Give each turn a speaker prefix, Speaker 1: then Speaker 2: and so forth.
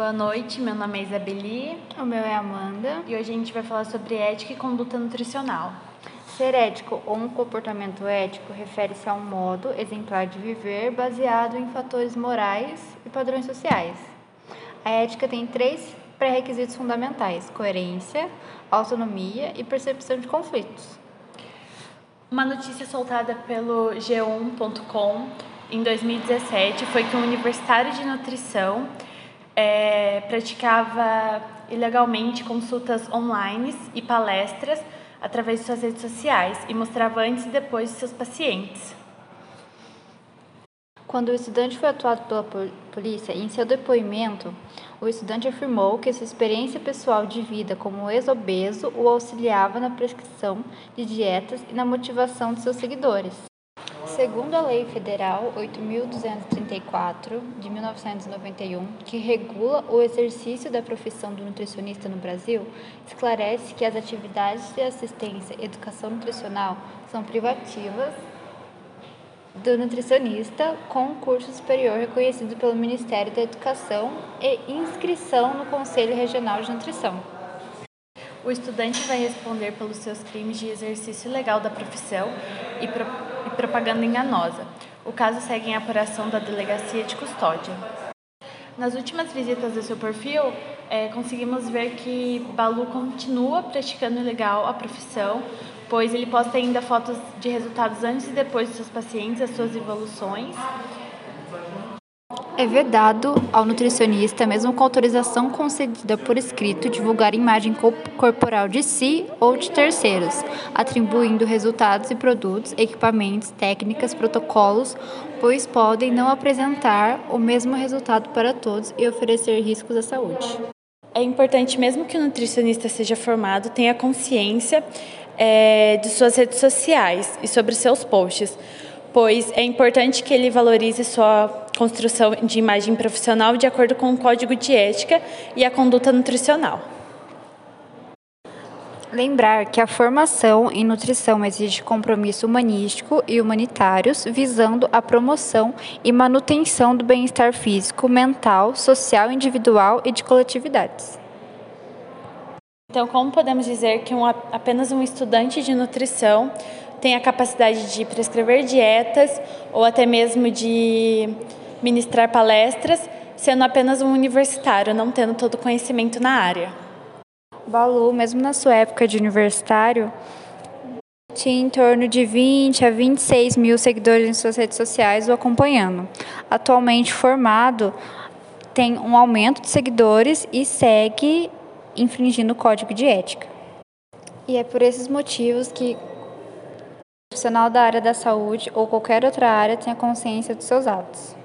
Speaker 1: Boa noite, meu nome é Isabeli.
Speaker 2: O meu é Amanda.
Speaker 1: E hoje a gente vai falar sobre ética e conduta nutricional.
Speaker 2: Ser ético ou um comportamento ético refere-se a um modo exemplar de viver baseado em fatores morais e padrões sociais. A ética tem três pré-requisitos fundamentais: coerência, autonomia e percepção de conflitos.
Speaker 1: Uma notícia soltada pelo G1.com em 2017 foi que um universitário de nutrição é, praticava ilegalmente consultas online e palestras através de suas redes sociais e mostrava antes e depois de seus pacientes.
Speaker 2: Quando o estudante foi atuado pela polícia, em seu depoimento, o estudante afirmou que sua experiência pessoal de vida como ex-obeso o auxiliava na prescrição de dietas e na motivação de seus seguidores. Segundo a Lei Federal 8.234 de 1991, que regula o exercício da profissão do nutricionista no Brasil, esclarece que as atividades de assistência e educação nutricional são privativas do nutricionista com curso superior reconhecido pelo Ministério da Educação e inscrição no Conselho Regional de Nutrição.
Speaker 1: O estudante vai responder pelos seus crimes de exercício ilegal da profissão e, e propaganda enganosa. O caso segue em apuração da Delegacia de Custódia. Nas últimas visitas do seu perfil, é, conseguimos ver que Balu continua praticando ilegal a profissão, pois ele posta ainda fotos de resultados antes e depois dos seus pacientes, as suas evoluções.
Speaker 2: É vedado ao nutricionista, mesmo com autorização concedida por escrito, divulgar imagem corporal de si ou de terceiros, atribuindo resultados e produtos, equipamentos, técnicas, protocolos, pois podem não apresentar o mesmo resultado para todos e oferecer riscos à saúde.
Speaker 1: É importante, mesmo que o nutricionista seja formado, tenha consciência é, de suas redes sociais e sobre seus posts, pois é importante que ele valorize sua construção de imagem profissional de acordo com o código de ética e a conduta nutricional.
Speaker 2: Lembrar que a formação em nutrição exige compromisso humanístico e humanitários, visando a promoção e manutenção do bem-estar físico, mental, social, individual e de coletividades.
Speaker 1: Então, como podemos dizer que um, apenas um estudante de nutrição tem a capacidade de prescrever dietas ou até mesmo de ministrar palestras, sendo apenas um universitário, não tendo todo o conhecimento na área?
Speaker 2: Balu, mesmo na sua época de universitário, tinha em torno de 20 a 26 mil seguidores em suas redes sociais o acompanhando. Atualmente formado, tem um aumento de seguidores e segue infringindo o código de ética. E é por esses motivos que o profissional da área da saúde ou qualquer outra área tenha consciência dos seus atos.